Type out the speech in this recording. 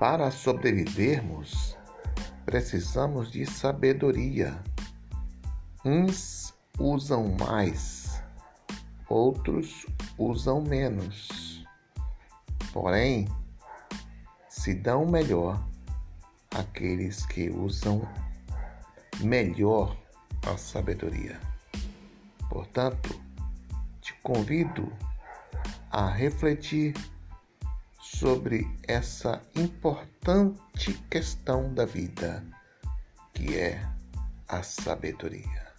Para sobrevivermos, precisamos de sabedoria. Uns usam mais, outros usam menos. Porém, se dão melhor aqueles que usam melhor a sabedoria. Portanto, te convido a refletir sobre essa importante questão da vida, que é a sabedoria.